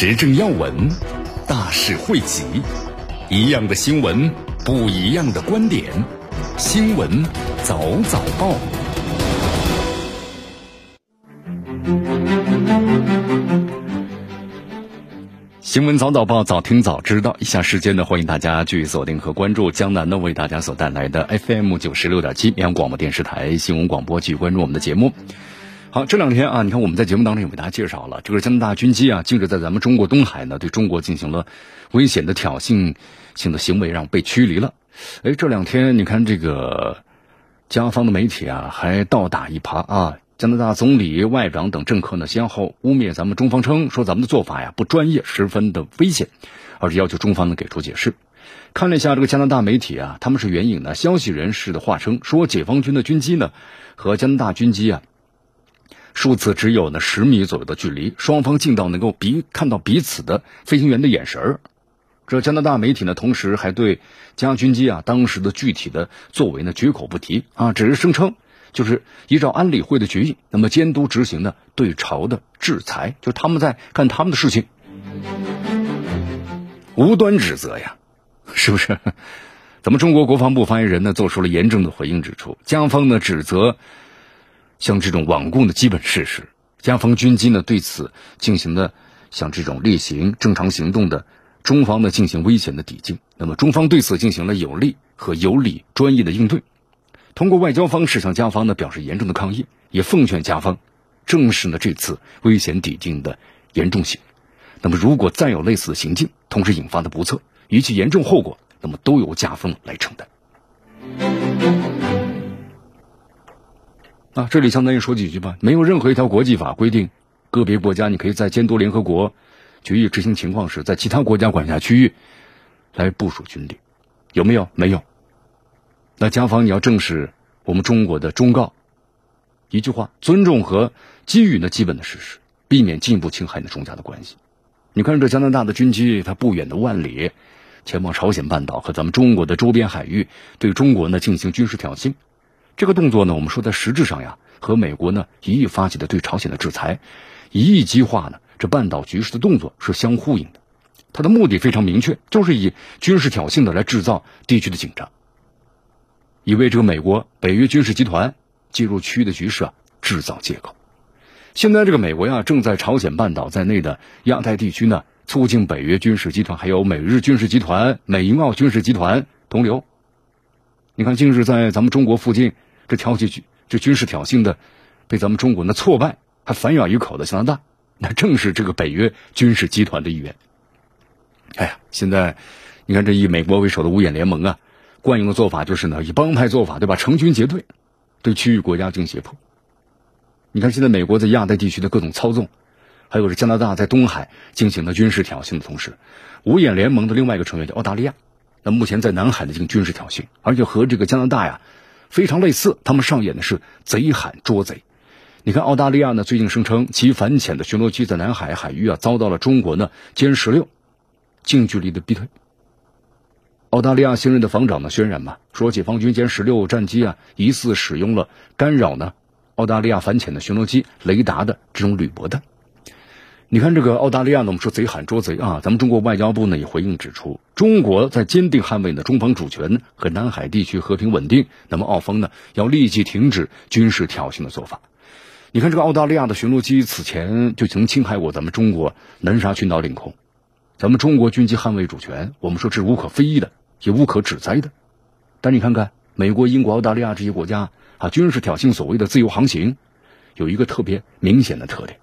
时政要闻，大事汇集，一样的新闻，不一样的观点。新闻早早报，新闻早早报，早听早知道。以下时间呢，欢迎大家继续锁定和关注江南呢为大家所带来的 FM 九十六点七绵阳广播电视台新闻广播，继续关注我们的节目。好，这两天啊，你看我们在节目当中也给大家介绍了，这个加拿大军机啊，近日在咱们中国东海呢，对中国进行了危险的挑衅性的行为，让被驱离了。哎，这两天你看这个加方的媒体啊，还倒打一耙啊，加拿大总理、外长等政客呢，先后污蔑咱们中方，称说咱们的做法呀不专业，十分的危险，而且要求中方呢给出解释。看了一下这个加拿大媒体啊，他们是援引呢消息人士的话称，说解放军的军机呢和加拿大军机啊。数次只有呢十米左右的距离，双方近到能够彼看到彼此的飞行员的眼神儿。这加拿大媒体呢，同时还对加军机啊当时的具体的作为呢绝口不提啊，只是声称就是依照安理会的决议，那么监督执行呢对朝的制裁，就他们在干他们的事情，无端指责呀，是不是？咱们中国国防部发言人呢做出了严正的回应，指出加方呢指责。像这种罔顾的基本事实，加方军机呢对此进行的像这种例行正常行动的中方呢进行危险的抵近，那么中方对此进行了有力和有理专业的应对，通过外交方式向加方呢表示严重的抗议，也奉劝加方正视呢这次危险抵近的严重性，那么如果再有类似的行径，同时引发的不测，一切严重后果，那么都由加方来承担。啊，这里相当于说几句吧。没有任何一条国际法规定，个别国家你可以在监督联合国决议执行情况时，在其他国家管辖区域来部署军力，有没有？没有。那加方你要正视我们中国的忠告，一句话，尊重和基于那基本的事实，避免进一步侵害那中加的关系。你看这加拿大的军机，它不远的万里前往朝鲜半岛和咱们中国的周边海域，对中国呢进行军事挑衅。这个动作呢，我们说在实质上呀，和美国呢一意发起的对朝鲜的制裁，一意激化呢这半岛局势的动作是相呼应的。它的目的非常明确，就是以军事挑衅的来制造地区的紧张，以为这个美国北约军事集团介入区域的局势啊制造借口。现在这个美国呀，正在朝鲜半岛在内的亚太地区呢，促进北约军事集团还有美日军事集团、美英澳军事集团同流。你看，近日在咱们中国附近。这挑起这军事挑衅的，被咱们中国呢挫败还反咬一口的加拿大，那正是这个北约军事集团的一员。哎呀，现在你看这以美国为首的五眼联盟啊，惯用的做法就是呢以帮派做法，对吧？成群结队对区域国家进行胁迫。你看现在美国在亚太地区的各种操纵，还有是加拿大在东海进行的军事挑衅的同时，五眼联盟的另外一个成员叫澳大利亚，那目前在南海的进行军事挑衅，而且和这个加拿大呀。非常类似，他们上演的是贼喊捉贼。你看，澳大利亚呢最近声称其反潜的巡逻机在南海海域啊遭到了中国呢歼十六近距离的逼退。澳大利亚新任的防长呢渲染嘛，说解放军歼十六战机啊疑似使用了干扰呢澳大利亚反潜的巡逻机雷达的这种铝箔弹。你看这个澳大利亚呢，我们说贼喊捉贼啊！咱们中国外交部呢也回应指出，中国在坚定捍卫呢中方主权和南海地区和平稳定。那么澳方呢要立即停止军事挑衅的做法。你看这个澳大利亚的巡逻机此前就曾侵害过咱们中国南沙群岛领空，咱们中国军机捍卫主权，我们说是无可非议的，也无可指摘的。但你看看美国、英国、澳大利亚这些国家啊，军事挑衅所谓的自由航行，有一个特别明显的特点。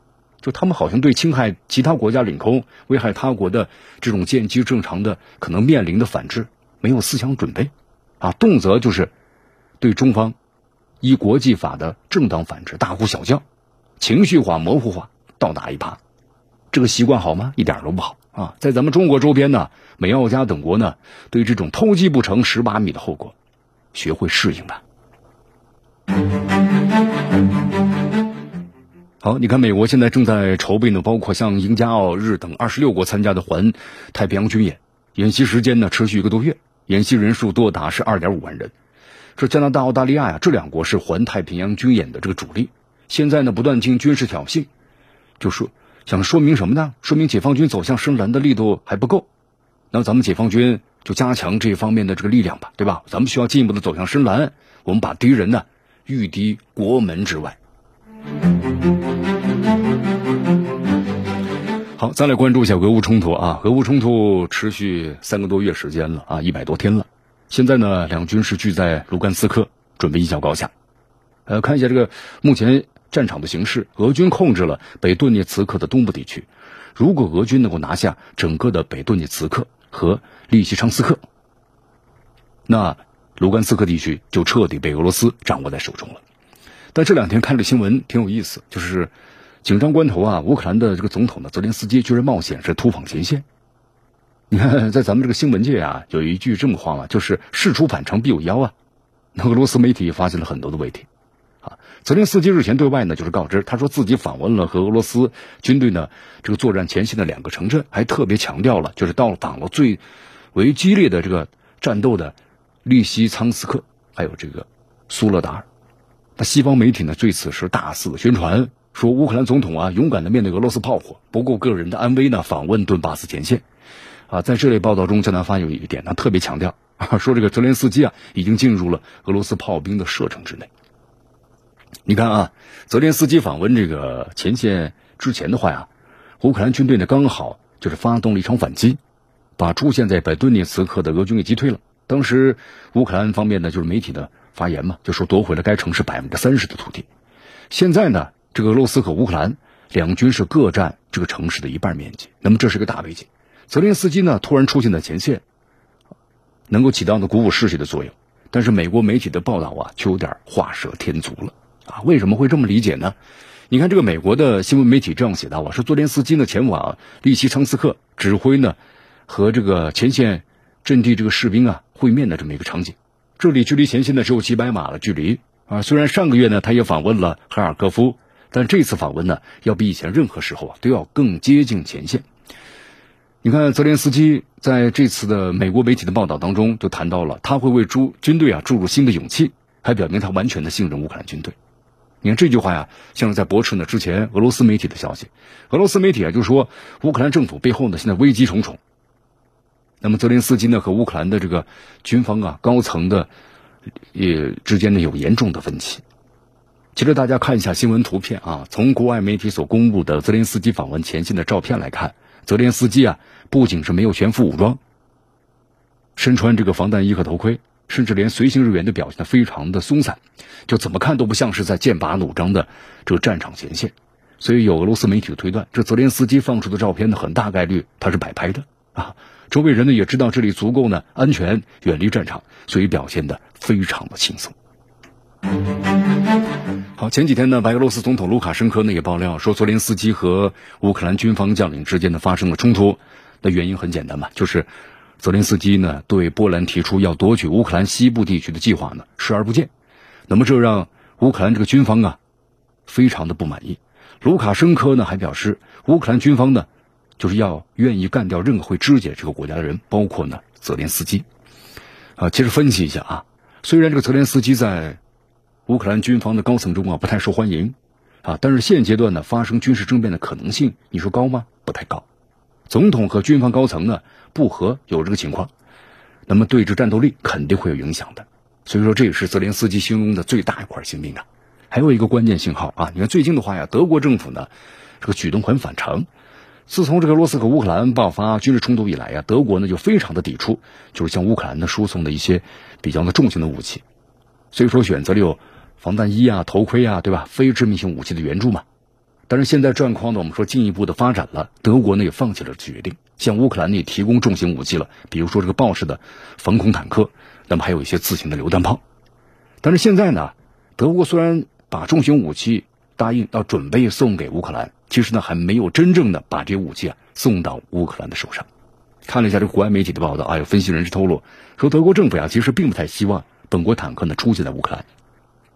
就他们好像对侵害其他国家领空、危害他国的这种舰机正常的可能面临的反制没有思想准备，啊，动辄就是对中方依国际法的正当反制大呼小叫，情绪化、模糊化，倒打一耙，这个习惯好吗？一点都不好啊！在咱们中国周边呢，美、澳、加等国呢，对这种偷鸡不成蚀把米的后果，学会适应吧。好，你看，美国现在正在筹备呢，包括像英加澳日等二十六国参加的环太平洋军演，演习时间呢持续一个多月，演习人数多达是二点五万人。这加拿大、澳大利亚呀，这两国是环太平洋军演的这个主力。现在呢，不断进行军事挑衅，就说想说明什么呢？说明解放军走向深蓝的力度还不够。那咱们解放军就加强这方面的这个力量吧，对吧？咱们需要进一步的走向深蓝，我们把敌人呢御敌国门之外。好，再来关注一下俄乌冲突啊！俄乌冲突持续三个多月时间了啊，一百多天了。现在呢，两军是聚在卢甘斯克，准备一较高下。呃，看一下这个目前战场的形势，俄军控制了北顿涅茨克的东部地区。如果俄军能够拿下整个的北顿涅茨克和利西昌斯克，那卢甘斯克地区就彻底被俄罗斯掌握在手中了。但这两天看了新闻，挺有意思，就是。紧张关头啊，乌克兰的这个总统呢，泽连斯基居然冒险是突访前线。你看，在咱们这个新闻界啊，有一句这么话嘛，就是事出反常必有妖啊。那俄罗斯媒体发现了很多的问题啊。泽连斯基日前对外呢，就是告知，他说自己访问了和俄罗斯军队呢这个作战前线的两个城镇，还特别强调了，就是到了访了最为激烈的这个战斗的利西昌斯克，还有这个苏勒达尔。那西方媒体呢，对此是大肆的宣传。说乌克兰总统啊，勇敢的面对俄罗斯炮火，不顾个人的安危呢，访问顿巴斯前线。啊，在这类报道中，加拿大有一点，他特别强调啊，说这个泽连斯基啊，已经进入了俄罗斯炮兵的射程之内。你看啊，泽连斯基访问这个前线之前的话呀，乌克兰军队呢刚好就是发动了一场反击，把出现在本顿涅茨克的俄军给击退了。当时乌克兰方面呢，就是媒体的发言嘛，就说夺回了该城市百分之三十的土地。现在呢？这个俄罗斯和乌克兰两军是各占这个城市的一半面积，那么这是个大背景。泽连斯基呢突然出现在前线，能够起到呢鼓舞士气的作用。但是美国媒体的报道啊，就有点画蛇添足了啊！为什么会这么理解呢？你看这个美国的新闻媒体这样写道啊，说泽连斯基呢前往利西昌斯克指挥呢和这个前线阵地这个士兵啊会面的这么一个场景。这里距离前线呢只有几百码的距离啊。虽然上个月呢他也访问了哈尔科夫。但这次访问呢，要比以前任何时候啊都要更接近前线。你看，泽连斯基在这次的美国媒体的报道当中就谈到了，他会为诸军队啊注入新的勇气，还表明他完全的信任乌克兰军队。你看这句话呀，像是在驳斥呢之前俄罗斯媒体的消息。俄罗斯媒体啊就说，乌克兰政府背后呢现在危机重重。那么泽连斯基呢和乌克兰的这个军方啊高层的也之间呢有严重的分歧。其实大家看一下新闻图片啊，从国外媒体所公布的泽连斯基访问前线的照片来看，泽连斯基啊不仅是没有全副武装，身穿这个防弹衣和头盔，甚至连随行人员都表现非常的松散，就怎么看都不像是在剑拔弩张的这个战场前线。所以有俄罗斯媒体的推断，这泽连斯基放出的照片呢，很大概率他是摆拍的啊。周围人呢也知道这里足够呢安全，远离战场，所以表现的非常的轻松。好，前几天呢，白俄罗斯总统卢卡申科呢也爆料说，泽连斯基和乌克兰军方将领之间呢发生了冲突。那原因很简单嘛，就是泽连斯基呢对波兰提出要夺取乌克兰西部地区的计划呢视而不见。那么这让乌克兰这个军方啊非常的不满意。卢卡申科呢还表示，乌克兰军方呢就是要愿意干掉任何会肢解这个国家的人，包括呢泽连斯基。啊，其实分析一下啊，虽然这个泽连斯基在乌克兰军方的高层中啊不太受欢迎，啊，但是现阶段呢发生军事政变的可能性，你说高吗？不太高。总统和军方高层呢不和有这个情况，那么对峙战斗力肯定会有影响的。所以说这也是泽连斯基心中的最大一块心病啊。还有一个关键信号啊，你看最近的话呀，德国政府呢这个举动很反常。自从这个罗斯和乌克兰爆发军事冲突以来呀，德国呢就非常的抵触，就是向乌克兰呢输送的一些比较的重型的武器。所以说选择了有。防弹衣啊，头盔啊，对吧？非致命性武器的援助嘛。但是现在状况呢，我们说进一步的发展了，德国呢也放弃了决定，向乌克兰呢也提供重型武器了，比如说这个豹式的防空坦克，那么还有一些自行的榴弹炮。但是现在呢，德国虽然把重型武器答应要准备送给乌克兰，其实呢还没有真正的把这武器啊送到乌克兰的手上。看了一下这国外媒体的报道啊，有分析人士透露说，德国政府呀其实并不太希望本国坦克呢出现在乌克兰，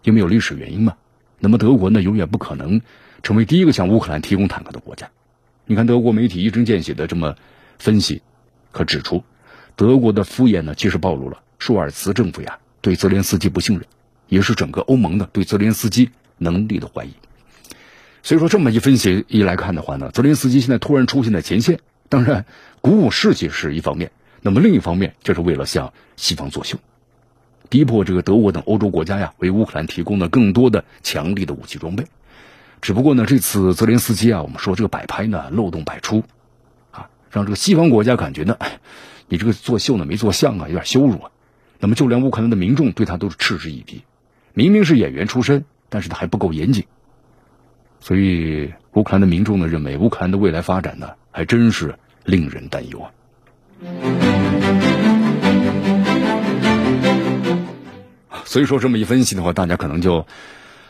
因为有历史原因嘛。那么德国呢永远不可能成为第一个向乌克兰提供坦克的国家。你看德国媒体一针见血的这么分析，可指出，德国的敷衍呢其实暴露了舒尔茨政府呀对泽连斯基不信任，也是整个欧盟的对泽连斯基能力的怀疑。所以说这么一分析一来看的话呢，泽连斯基现在突然出现在前线。当然，鼓舞士气是一方面，那么另一方面就是为了向西方作秀，逼迫这个德国等欧洲国家呀，为乌克兰提供了更多的强力的武器装备。只不过呢，这次泽连斯基啊，我们说这个摆拍呢漏洞百出，啊，让这个西方国家感觉呢，你这个作秀呢没做像啊，有点羞辱啊。那么就连乌克兰的民众对他都是嗤之以鼻，明明是演员出身，但是他还不够严谨。所以乌克兰的民众呢认为，乌克兰的未来发展呢。还真是令人担忧啊！所以说这么一分析的话，大家可能就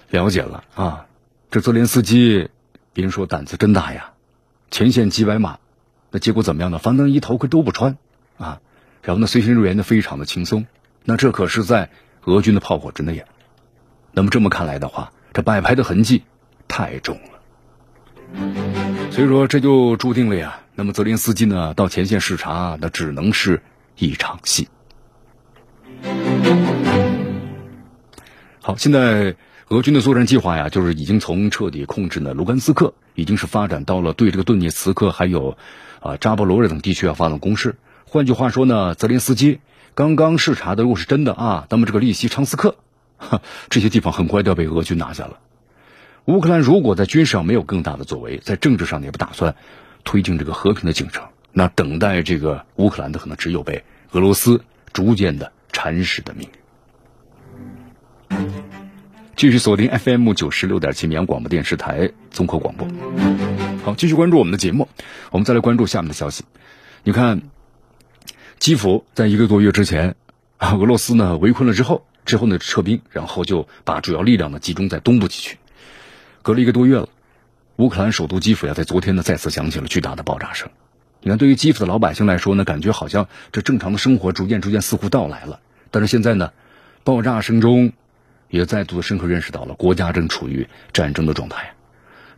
了解了啊。这泽连斯基，别人说胆子真大呀，前线几百码，那结果怎么样呢？防弹衣头盔都不穿啊，然后呢，随行人员呢非常的轻松，那这可是在俄军的炮火之内呀。那么这么看来的话，这摆拍的痕迹太重了。所以说，这就注定了呀。那么泽连斯基呢，到前线视察，那只能是一场戏。好，现在俄军的作战计划呀，就是已经从彻底控制呢卢甘斯克，已经是发展到了对这个顿涅茨克还有啊扎波罗热等地区要发动攻势。换句话说呢，泽连斯基刚刚视察的如果是真的啊，那么这个利希昌斯克这些地方很快就要被俄军拿下了。乌克兰如果在军事上没有更大的作为，在政治上也不打算推进这个和平的进程，那等待这个乌克兰的可能只有被俄罗斯逐渐的蚕食的命运。继续锁定 FM 九十六点七绵阳广播电视台综合广播。好，继续关注我们的节目，我们再来关注下面的消息。你看，基辅在一个多月之前，啊俄罗斯呢围困了之后，之后呢撤兵，然后就把主要力量呢集中在东部地区。隔了一个多月了，乌克兰首都基辅呀，在昨天呢再次响起了巨大的爆炸声。你看，对于基辅的老百姓来说呢，感觉好像这正常的生活逐渐逐渐似乎到来了。但是现在呢，爆炸声中也再度的深刻认识到了国家正处于战争的状态。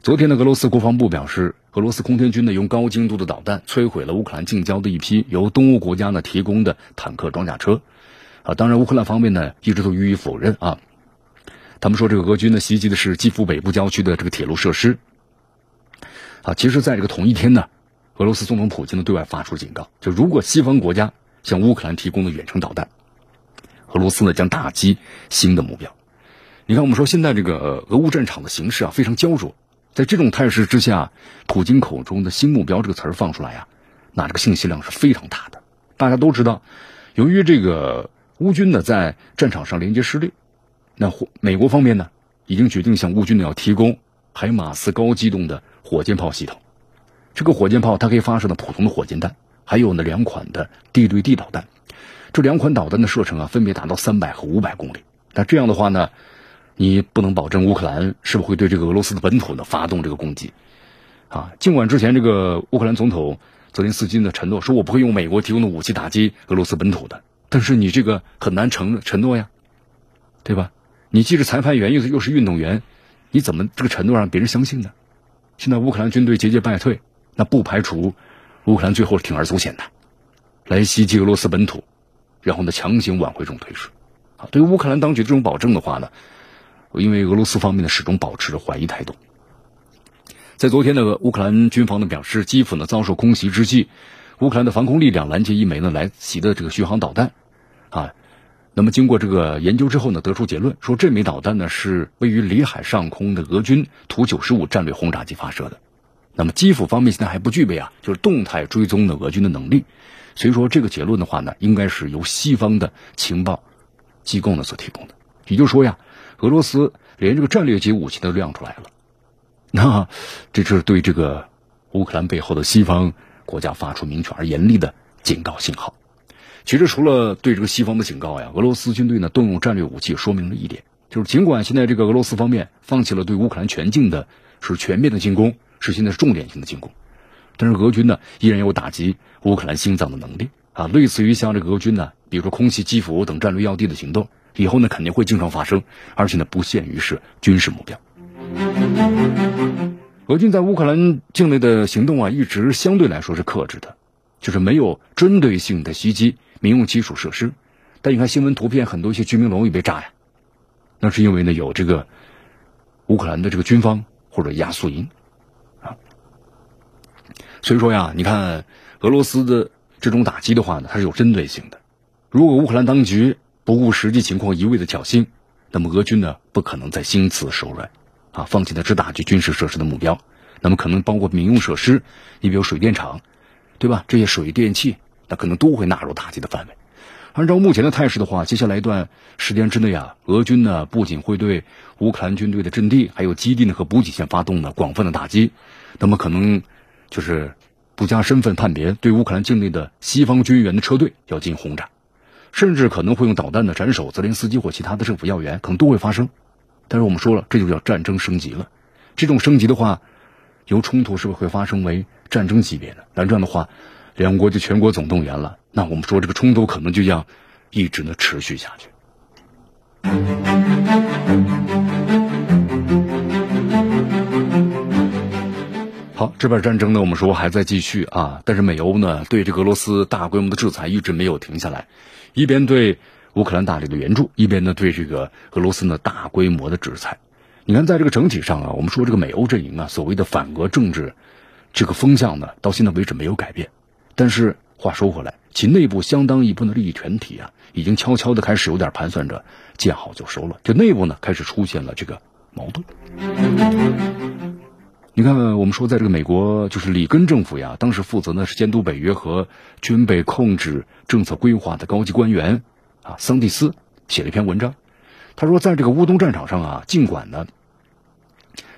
昨天的俄罗斯国防部表示，俄罗斯空天军呢用高精度的导弹摧毁了乌克兰近郊的一批由东欧国家呢提供的坦克装甲车。啊，当然乌克兰方面呢一直都予以否认啊。他们说，这个俄军呢袭击的是基辅北部郊区的这个铁路设施。啊，其实，在这个同一天呢，俄罗斯总统普京呢对外发出警告，就如果西方国家向乌克兰提供了远程导弹，俄罗斯呢将打击新的目标。你看，我们说现在这个俄乌战场的形势啊非常焦灼，在这种态势之下，普京口中的新目标这个词儿放出来呀，那这个信息量是非常大的。大家都知道，由于这个乌军呢在战场上连接失利。那美国方面呢，已经决定向乌军呢要提供海马斯高机动的火箭炮系统。这个火箭炮它可以发射的普通的火箭弹，还有呢两款的地对地导弹。这两款导弹的射程啊，分别达到三百和五百公里。那这样的话呢，你不能保证乌克兰是不是会对这个俄罗斯的本土呢发动这个攻击啊？尽管之前这个乌克兰总统泽连斯基呢承诺说，我不会用美国提供的武器打击俄罗斯本土的，但是你这个很难承承诺呀，对吧？你既是裁判员，又是又是运动员，你怎么这个承诺让别人相信呢？现在乌克兰军队节节败退，那不排除乌克兰最后是铤而走险的，来袭击俄罗斯本土，然后呢强行挽回这种颓势。啊，对于乌克兰当局这种保证的话呢，因为俄罗斯方面呢始终保持着怀疑态度。在昨天的乌克兰军方呢表示，基辅呢遭受空袭之际，乌克兰的防空力量拦截一枚呢来袭的这个巡航导弹，啊。那么，经过这个研究之后呢，得出结论说，这枚导弹呢是位于里海上空的俄军图九十五战略轰炸机发射的。那么，基辅方面现在还不具备啊，就是动态追踪的俄军的能力。所以说，这个结论的话呢，应该是由西方的情报机构呢所提供的。也就是说呀，俄罗斯连这个战略级武器都亮出来了，那这就是对这个乌克兰背后的西方国家发出明确而严厉的警告信号。其实，除了对这个西方的警告呀，俄罗斯军队呢动用战略武器，说明了一点，就是尽管现在这个俄罗斯方面放弃了对乌克兰全境的是全面的进攻，是现在是重点性的进攻，但是俄军呢依然有打击乌克兰心脏的能力啊，类似于像这个俄军呢，比如说空袭基辅等战略要地的行动，以后呢肯定会经常发生，而且呢不限于是军事目标。俄军在乌克兰境内的行动啊，一直相对来说是克制的，就是没有针对性的袭击民用基础设施。但你看新闻图片，很多一些居民楼也被炸呀，那是因为呢有这个乌克兰的这个军方或者压缩营啊。所以说呀，你看俄罗斯的这种打击的话呢，它是有针对性的。如果乌克兰当局不顾实际情况一味的挑衅，那么俄军呢不可能再心慈手软。啊，放弃了只打击军事设施的目标，那么可能包括民用设施，你比如水电厂，对吧？这些水电气，那可能都会纳入打击的范围。按照目前的态势的话，接下来一段时间之内啊，俄军呢不仅会对乌克兰军队的阵地、还有基地呢和补给线发动呢广泛的打击，那么可能就是不加身份判别，对乌克兰境内的西方军援的车队要进行轰炸，甚至可能会用导弹的斩首泽连斯基或其他的政府要员，可能都会发生。但是我们说了，这就叫战争升级了。这种升级的话，由冲突是不是会发生为战争级别的？那这样的话，两国就全国总动员了。那我们说这个冲突可能就将一直呢持续下去。好，这边战争呢，我们说还在继续啊。但是美欧呢，对这个俄罗斯大规模的制裁一直没有停下来，一边对。乌克兰大力的援助，一边呢对这个俄罗斯呢大规模的制裁。你看，在这个整体上啊，我们说这个美欧阵营啊，所谓的反俄政治这个风向呢，到现在为止没有改变。但是话说回来，其内部相当一部分的利益群体啊，已经悄悄的开始有点盘算着见好就收了。就内部呢开始出现了这个矛盾。你看，我们说在这个美国，就是里根政府呀，当时负责呢是监督北约和军备控制政策规划的高级官员。啊，桑蒂斯写了一篇文章，他说，在这个乌东战场上啊，尽管呢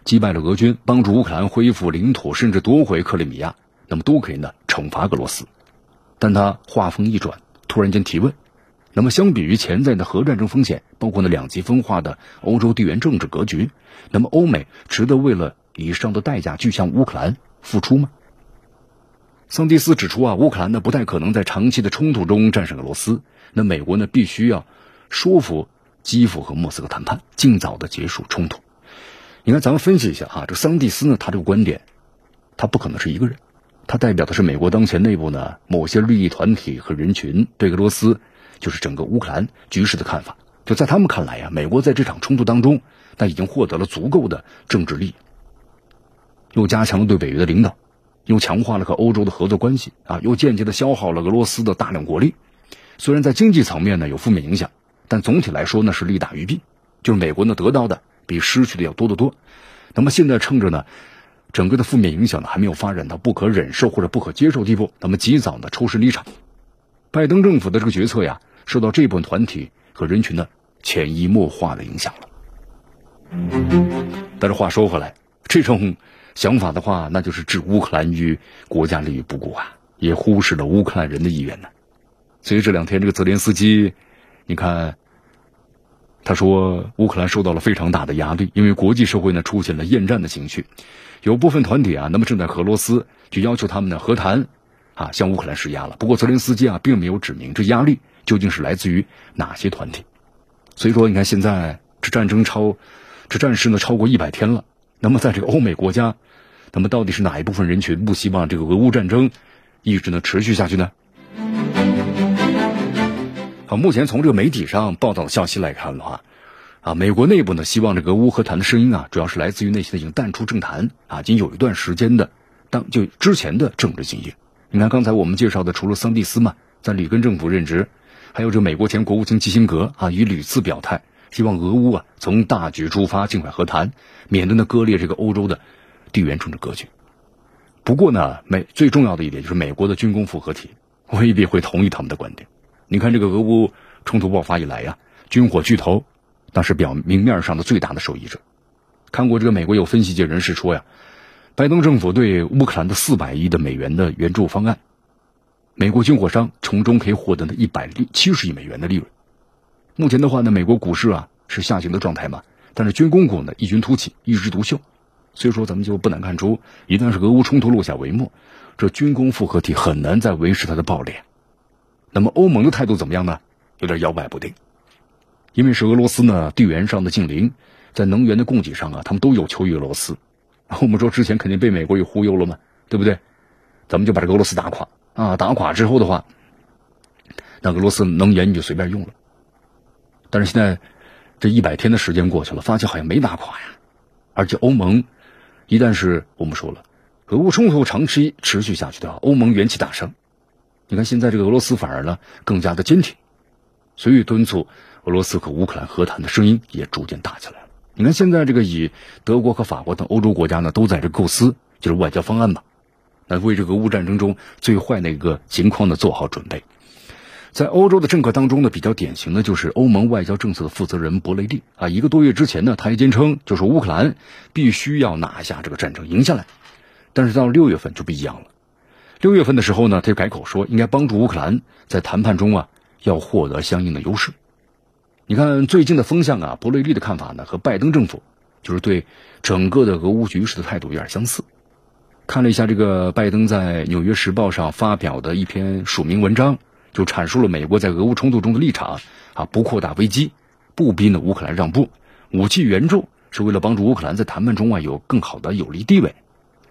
击败了俄军，帮助乌克兰恢复领土，甚至夺回克里米亚，那么都可以呢惩罚俄罗斯。但他话锋一转，突然间提问：那么相比于潜在的核战争风险，包括呢两极分化的欧洲地缘政治格局，那么欧美值得为了以上的代价去向乌克兰付出吗？桑蒂斯指出啊，乌克兰呢不太可能在长期的冲突中战胜俄罗斯。那美国呢必须要说服基辅和莫斯科谈判，尽早的结束冲突。你看，咱们分析一下哈，这桑蒂斯呢，他这个观点，他不可能是一个人，他代表的是美国当前内部呢某些利益团体和人群对俄罗斯，就是整个乌克兰局势的看法。就在他们看来呀，美国在这场冲突当中，那已经获得了足够的政治利益，又加强了对北约的领导。又强化了和欧洲的合作关系啊，又间接的消耗了俄罗斯的大量国力。虽然在经济层面呢有负面影响，但总体来说呢是利大于弊。就是美国呢得到的比失去的要多得多。那么现在趁着呢整个的负面影响呢还没有发展到不可忍受或者不可接受地步，那么及早的抽身离场。拜登政府的这个决策呀，受到这部分团体和人群的潜移默化的影响了。但是话说回来，这种。想法的话，那就是置乌克兰于国家利益不顾啊，也忽视了乌克兰人的意愿呢。所以这两天这个泽连斯基，你看，他说乌克兰受到了非常大的压力，因为国际社会呢出现了厌战的情绪，有部分团体啊，那么正在和俄罗斯就要求他们呢和谈，啊，向乌克兰施压了。不过泽连斯基啊并没有指明这压力究竟是来自于哪些团体。所以说，你看现在这战争超，这战事呢超过一百天了。那么，在这个欧美国家，那么到底是哪一部分人群不希望这个俄乌战争一直能持续下去呢？好，目前从这个媒体上报道的消息来看的话，啊，美国内部呢希望这个俄乌和谈的声音啊，主要是来自于那些已经淡出政坛啊，已经有一段时间的当就之前的政治精英。你看刚才我们介绍的，除了桑蒂斯嘛，在里根政府任职，还有这个美国前国务卿基辛格啊，已屡次表态。希望俄乌啊从大局出发，尽快和谈，免得呢割裂这个欧洲的地缘政治格局。不过呢，美最重要的一点就是美国的军工复合体未必会同意他们的观点。你看这个俄乌冲突爆发以来呀，军火巨头那是表明面上的最大的受益者。看过这个美国有分析界人士说呀，拜登政府对乌克兰的四百亿的美元的援助方案，美国军火商从中可以获得的一百七十亿美元的利润。目前的话呢，美国股市啊是下行的状态嘛，但是军工股呢异军突起，一枝独秀。所以说，咱们就不难看出，一旦是俄乌冲突落下帷幕，这军工复合体很难再维持它的爆裂。那么欧盟的态度怎么样呢？有点摇摆不定，因为是俄罗斯呢地缘上的近邻，在能源的供给上啊，他们都有求于俄罗斯。我们说之前肯定被美国给忽悠了嘛，对不对？咱们就把这个俄罗斯打垮啊！打垮之后的话，那俄罗斯能源你就随便用了。但是现在这一百天的时间过去了，发现好像没打垮呀，而且欧盟。一旦是我们说了，俄乌冲突长期持续下去的话，欧盟元气大伤。你看现在这个俄罗斯反而呢更加的坚挺，所以敦促俄罗斯和乌克兰和谈的声音也逐渐大起来了。你看现在这个以德国和法国等欧洲国家呢都在这构思就是外交方案嘛，那为这个俄乌战争中最坏的一个情况呢做好准备。在欧洲的政客当中呢，比较典型的就是欧盟外交政策的负责人博雷利啊。一个多月之前呢，他还坚称，就是乌克兰必须要拿下这个战争，赢下来。但是到六月份就不一样了。六月份的时候呢，他就改口说，应该帮助乌克兰在谈判中啊，要获得相应的优势。你看最近的风向啊，博雷利的看法呢，和拜登政府就是对整个的俄乌局势的态度有点相似。看了一下这个拜登在《纽约时报》上发表的一篇署名文章。就阐述了美国在俄乌冲突中的立场啊，不扩大危机，不逼呢乌克兰让步，武器援助是为了帮助乌克兰在谈判中啊有更好的有利地位。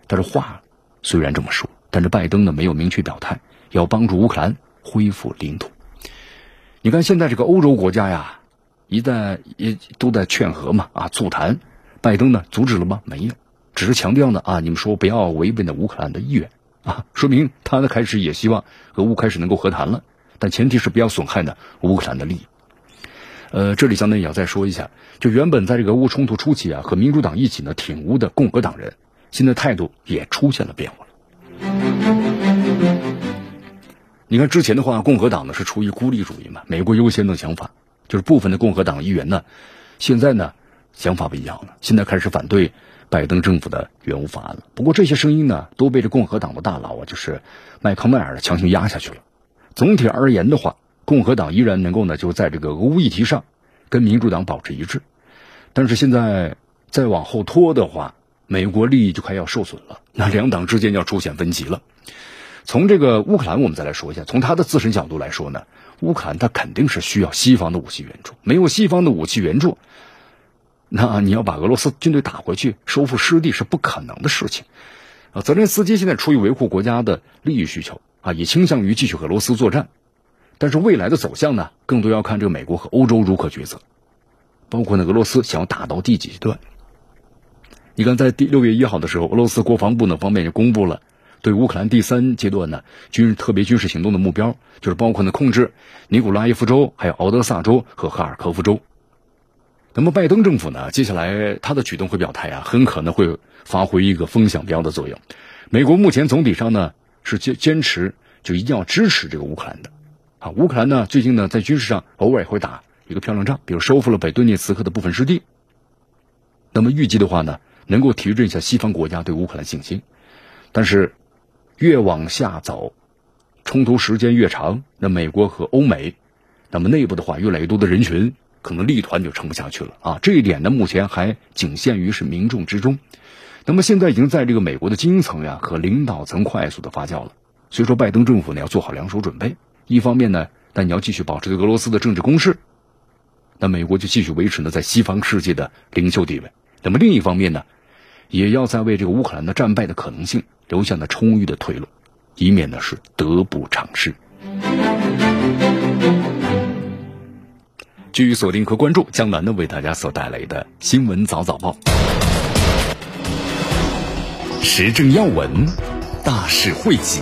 但是话虽然这么说，但是拜登呢没有明确表态要帮助乌克兰恢复领土。你看现在这个欧洲国家呀，一旦也都在劝和嘛啊促谈，拜登呢阻止了吗？没有，只是强调呢啊你们说不要违背呢乌克兰的意愿啊，说明他呢开始也希望俄乌开始能够和谈了。但前提是不要损害呢乌克兰的利益。呃，这里相当于要再说一下，就原本在这个俄乌冲突初期啊，和民主党一起呢挺乌的共和党人，现在态度也出现了变化。你看之前的话，共和党呢是出于孤立主义嘛，美国优先的想法，就是部分的共和党议员呢，现在呢想法不一样了，现在开始反对拜登政府的援乌法案了。不过这些声音呢，都被这共和党的大佬啊，就是麦康奈尔强行压下去了。总体而言的话，共和党依然能够呢，就在这个俄乌议题上跟民主党保持一致。但是现在再往后拖的话，美国利益就快要受损了，那两党之间要出现分歧了。从这个乌克兰，我们再来说一下，从他的自身角度来说呢，乌克兰他肯定是需要西方的武器援助，没有西方的武器援助，那你要把俄罗斯军队打回去，收复失地是不可能的事情。啊，泽连斯基现在出于维护国家的利益需求。啊，也倾向于继续和俄罗斯作战，但是未来的走向呢，更多要看这个美国和欧洲如何抉择，包括呢俄罗斯想要打到第几阶段。你看，在第六月一号的时候，俄罗斯国防部呢方面就公布了对乌克兰第三阶段呢军特别军事行动的目标，就是包括呢控制尼古拉耶夫州、还有敖德萨州和哈尔科夫州。那么拜登政府呢，接下来他的举动会表态啊，很可能会发挥一个风向标的作用。美国目前总体上呢。是坚坚持就一定要支持这个乌克兰的，啊，乌克兰呢最近呢在军事上偶尔也会打一个漂亮仗，比如收复了北顿涅茨克的部分失地。那么预计的话呢，能够提振一下西方国家对乌克兰信心。但是越往下走，冲突时间越长，那美国和欧美，那么内部的话越来越多的人群可能力团就撑不下去了啊。这一点呢，目前还仅限于是民众之中。那么现在已经在这个美国的精英层呀和领导层快速的发酵了，所以说拜登政府呢要做好两手准备。一方面呢，但你要继续保持对俄罗斯的政治攻势，那美国就继续维持呢在西方世界的领袖地位。那么另一方面呢，也要在为这个乌克兰的战败的可能性留下呢充裕的退路，以免呢是得不偿失。继续锁定和关注江南呢为大家所带来的新闻早早报。时政要闻，大事汇集，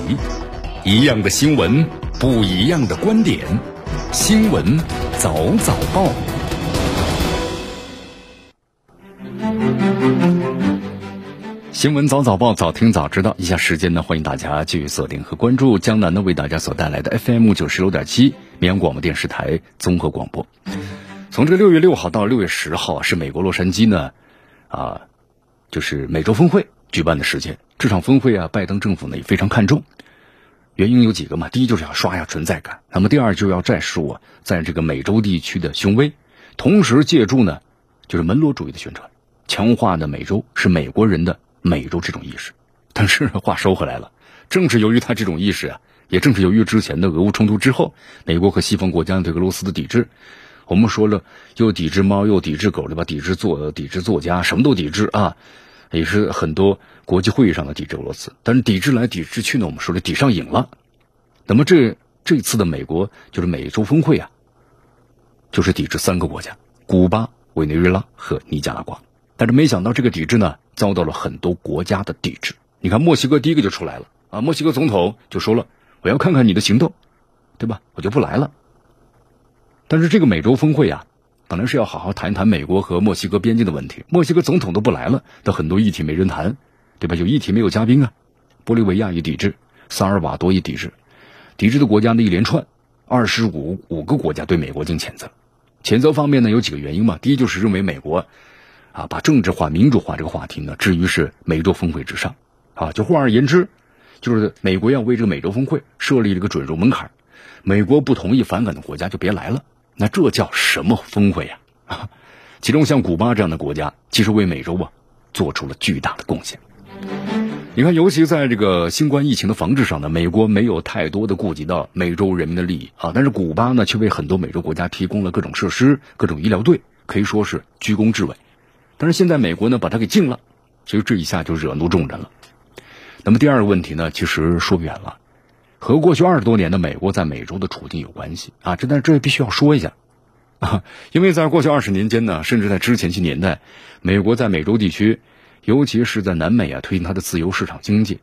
一样的新闻，不一样的观点。新闻早早报，新闻早早报，早听早知道。以下时间呢，欢迎大家继续锁定和关注江南呢为大家所带来的 FM 九十六点七绵阳广播电视台综合广播。从这个六月六号到六月十号，是美国洛杉矶呢，啊，就是美洲峰会。举办的时间，这场峰会啊，拜登政府呢也非常看重。原因有几个嘛，第一就是要刷下存在感，那么第二就要展示我在这个美洲地区的雄威，同时借助呢，就是门罗主义的宣传，强化的美洲是美国人的美洲这种意识。但是话说回来了，正是由于他这种意识啊，也正是由于之前的俄乌冲突之后，美国和西方国家对俄罗斯的抵制，我们说了，又抵制猫，又抵制狗，对吧？抵制作，抵制作家，什么都抵制啊，也是很多国际会议上的抵制俄罗斯。但是抵制来抵制去呢，我们说的抵上瘾了。那么这这次的美国就是美洲峰会啊，就是抵制三个国家：古巴、委内瑞拉和尼加拉瓜。但是没想到这个抵制呢，遭到了很多国家的抵制。你看，墨西哥第一个就出来了啊！墨西哥总统就说了：“我要看看你的行动，对吧？我就不来了。”但是这个美洲峰会啊，本来是要好好谈一谈美国和墨西哥边境的问题，墨西哥总统都不来了，的很多议题没人谈，对吧？有议题没有嘉宾啊！玻利维亚一抵制，萨尔瓦多一抵制。抵制的国家呢一连串，二十五五个国家对美国进行谴责。谴责方面呢有几个原因嘛？第一就是认为美国，啊把政治化、民主化这个话题呢置于是美洲峰会之上，啊就换而言之，就是美国要为这个美洲峰会设立了一个准入门槛，美国不同意、反感的国家就别来了。那这叫什么峰会呀？啊，其中像古巴这样的国家，其实为美洲啊做出了巨大的贡献。你看，尤其在这个新冠疫情的防治上呢，美国没有太多的顾及到美洲人民的利益啊，但是古巴呢，却为很多美洲国家提供了各种设施、各种医疗队，可以说是居功至伟。但是现在美国呢，把它给禁了，所以这一下就惹怒众人了。那么第二个问题呢，其实说远了，和过去二十多年的美国在美洲的处境有关系啊。这但这必须要说一下啊，因为在过去二十年间呢，甚至在之前些年代，美国在美洲地区。尤其是在南美啊，推进它的自由市场经济，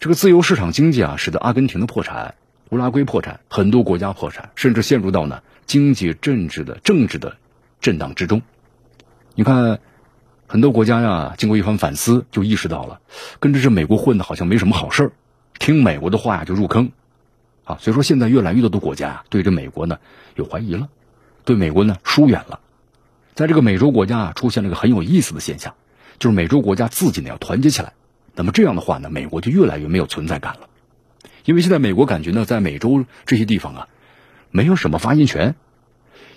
这个自由市场经济啊，使得阿根廷的破产，乌拉圭破产，很多国家破产，甚至陷入到呢经济、政治的政治的震荡之中。你看，很多国家呀，经过一番反思，就意识到了，跟着这美国混的好像没什么好事儿，听美国的话呀就入坑，啊，所以说现在越来越多的国家啊，对这美国呢有怀疑了，对美国呢疏远了，在这个美洲国家啊，出现了一个很有意思的现象。就是美洲国家自己呢要团结起来，那么这样的话呢，美国就越来越没有存在感了，因为现在美国感觉呢，在美洲这些地方啊，没有什么发言权，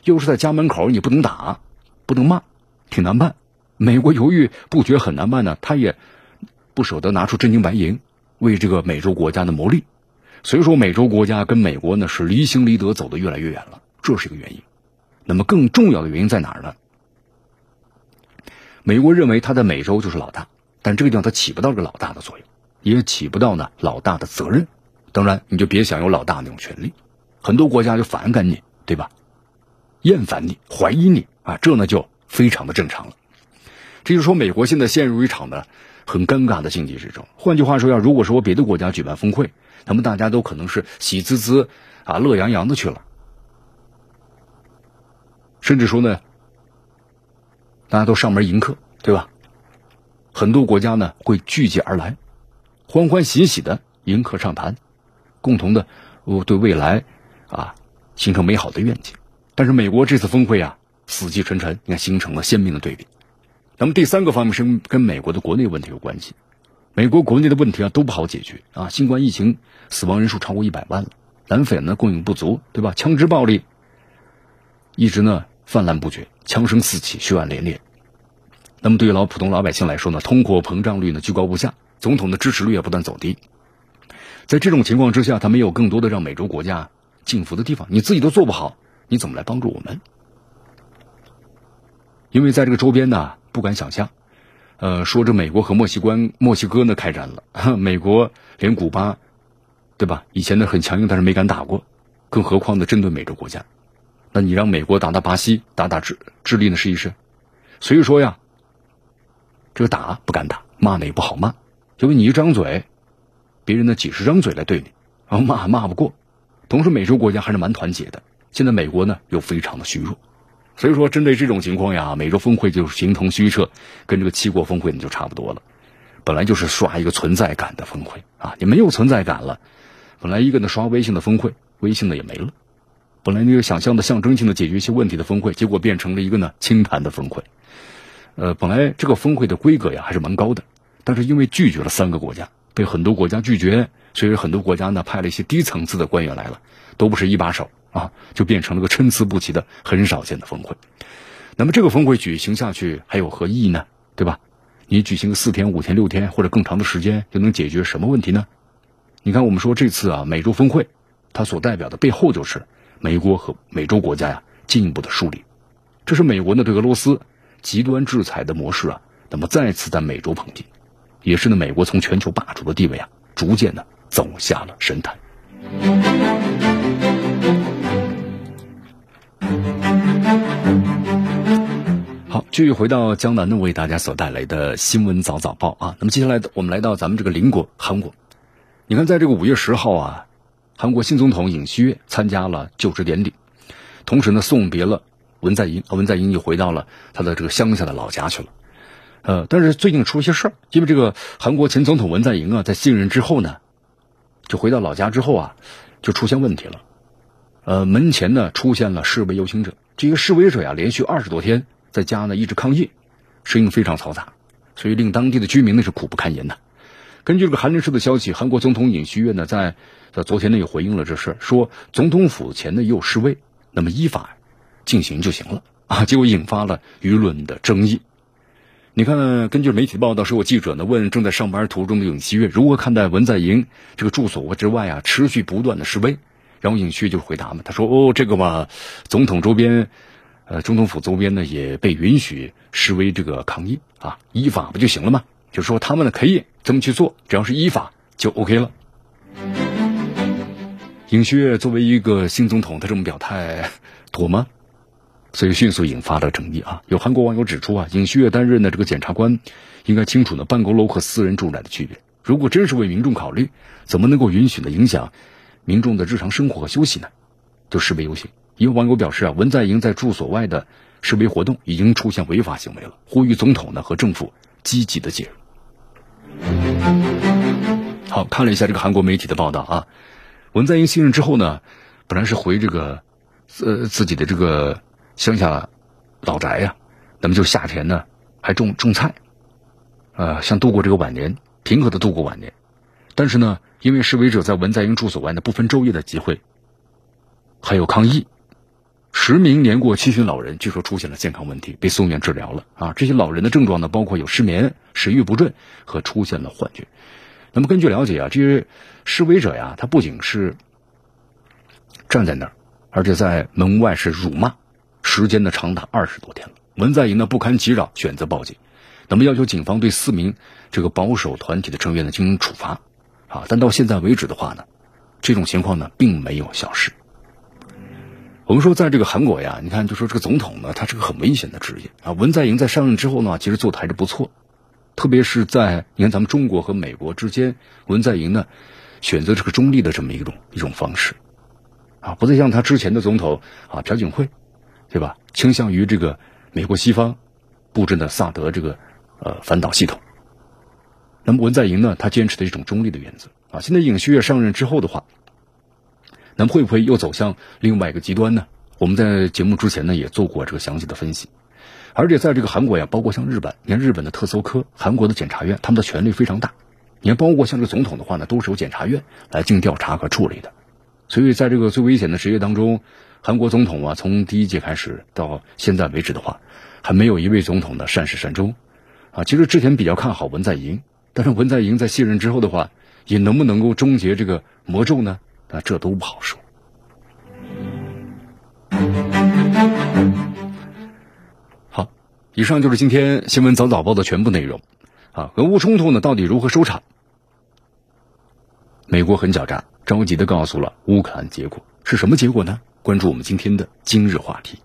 又是在家门口，你不能打，不能骂，挺难办。美国犹豫不决很难办呢，他也不舍得拿出真金白银为这个美洲国家的谋利，所以说美洲国家跟美国呢是离心离德，走得越来越远了，这是一个原因。那么更重要的原因在哪儿呢？美国认为他在美洲就是老大，但这个地方他起不到个老大的作用，也起不到呢老大的责任。当然，你就别想有老大那种权利，很多国家就反感你，对吧？厌烦你，怀疑你啊，这呢就非常的正常了。这就说美国现在陷入一场呢很尴尬的境地之中。换句话说，要如果说别的国家举办峰会，那么大家都可能是喜滋滋啊乐洋洋的去了，甚至说呢。大家都上门迎客，对吧？很多国家呢会聚集而来，欢欢喜喜的迎客畅谈，共同的对未来啊形成美好的愿景。但是美国这次峰会啊死气沉沉，你看形成了鲜明的对比。那么第三个方面是跟美国的国内问题有关系，美国国内的问题啊都不好解决啊，新冠疫情死亡人数超过一百万了，南非呢供应不足，对吧？枪支暴力一直呢。泛滥不绝，枪声四起，血案连连。那么，对于老普通老百姓来说呢，通货膨胀率呢居高不下，总统的支持率也不断走低。在这种情况之下，他没有更多的让美洲国家敬服的地方，你自己都做不好，你怎么来帮助我们？因为在这个周边呢，不敢想象。呃，说这美国和墨西哥墨西哥呢开战了，美国连古巴，对吧？以前呢很强硬，但是没敢打过，更何况呢针对美洲国家。那你让美国打打巴西，打打智智利呢？试一试。所以说呀，这个打不敢打，骂呢也不好骂，因为你一张嘴，别人呢几十张嘴来对你，然后骂骂不过。同时，美洲国家还是蛮团结的。现在美国呢又非常的虚弱，所以说针对这种情况呀，美洲峰会就形同虚设，跟这个七国峰会呢就差不多了。本来就是刷一个存在感的峰会啊，你没有存在感了。本来一个呢刷微信的峰会，微信呢也没了。本来那个想象的象征性的解决一些问题的峰会，结果变成了一个呢清谈的峰会。呃，本来这个峰会的规格呀还是蛮高的，但是因为拒绝了三个国家，被很多国家拒绝，所以很多国家呢派了一些低层次的官员来了，都不是一把手啊，就变成了个参差不齐的很少见的峰会。那么这个峰会举行下去还有何意义呢？对吧？你举行个四天、五天、六天或者更长的时间，又能解决什么问题呢？你看，我们说这次啊，美洲峰会，它所代表的背后就是美国和美洲国家呀进一步的梳理，这是美国呢对俄罗斯极端制裁的模式啊，那么再次在美洲碰壁，也是呢美国从全球霸主的地位啊，逐渐的走下了神坛。继续回到江南呢，为大家所带来的新闻早早报啊。那么接下来我们来到咱们这个邻国韩国。你看，在这个五月十号啊，韩国新总统尹锡悦参加了就职典礼，同时呢送别了文在寅，文在寅又回到了他的这个乡下的老家去了。呃，但是最近出一些事儿，因为这个韩国前总统文在寅啊，在卸任之后呢，就回到老家之后啊，就出现问题了。呃，门前呢出现了示威游行者，这个示威者呀，连续二十多天在家呢一直抗议，声音非常嘈杂，所以令当地的居民呢是苦不堪言呐。根据这个韩联社的消息，韩国总统尹锡悦呢在在昨天呢也回应了这事，说总统府前呢也有示威，那么依法进行就行了啊，结果引发了舆论的争议。你看，根据媒体报道，是有记者呢问正在上班途中的尹锡悦如何看待文在寅这个住所之外啊持续不断的示威，然后尹锡悦就回答嘛，他说哦这个嘛，总统周边，呃总统府周边呢也被允许示威这个抗议啊，依法不就行了吗？就说他们呢可以这么去做，只要是依法就 OK 了。尹锡悦作为一个新总统，他这么表态妥吗？所以迅速引发了争议啊！有韩国网友指出啊，尹锡悦担任的这个检察官应该清楚呢办公楼和私人住宅的区别。如果真是为民众考虑，怎么能够允许呢影响民众的日常生活和休息呢？就示威游行，有网友表示啊，文在寅在住所外的示威活动已经出现违法行为了，呼吁总统呢和政府。积极的介入。好看了一下这个韩国媒体的报道啊，文在寅卸任之后呢，本来是回这个呃自己的这个乡下老宅呀，那么就夏天呢还种种菜，呃，想度过这个晚年，平和的度过晚年。但是呢，因为示威者在文在寅住所外呢不分昼夜的集会，还有抗议。十名年过七旬老人据说出现了健康问题，被送院治疗了啊！这些老人的症状呢，包括有失眠、食欲不振和出现了幻觉。那么根据了解啊，这些示威者呀，他不仅是站在那儿，而且在门外是辱骂，时间呢长达二十多天了。文在寅呢不堪其扰，选择报警，那么要求警方对四名这个保守团体的成员呢进行处罚啊！但到现在为止的话呢，这种情况呢并没有消失。我们说，在这个韩国呀，你看，就说这个总统呢，他是个很危险的职业啊。文在寅在上任之后呢，其实做的还是不错，特别是在你看咱们中国和美国之间，文在寅呢选择这个中立的这么一种一种方式，啊，不再像他之前的总统啊朴槿惠，对吧？倾向于这个美国西方布置的萨德这个呃反导系统。那么文在寅呢，他坚持的一种中立的原则啊。现在尹锡悦上任之后的话。那么会不会又走向另外一个极端呢？我们在节目之前呢也做过这个详细的分析，而且在这个韩国呀，包括像日本，你看日本的特搜科、韩国的检察院，他们的权力非常大。你看，包括像这个总统的话呢，都是由检察院来进行调查和处理的。所以，在这个最危险的职业当中，韩国总统啊，从第一届开始到现在为止的话，还没有一位总统呢善始善终。啊，其实之前比较看好文在寅，但是文在寅在卸任之后的话，也能不能够终结这个魔咒呢？那这都不好说。好，以上就是今天新闻早早报的全部内容。啊，俄乌冲突呢，到底如何收场？美国很狡诈，着急的告诉了乌克兰结果是什么结果呢？关注我们今天的今日话题。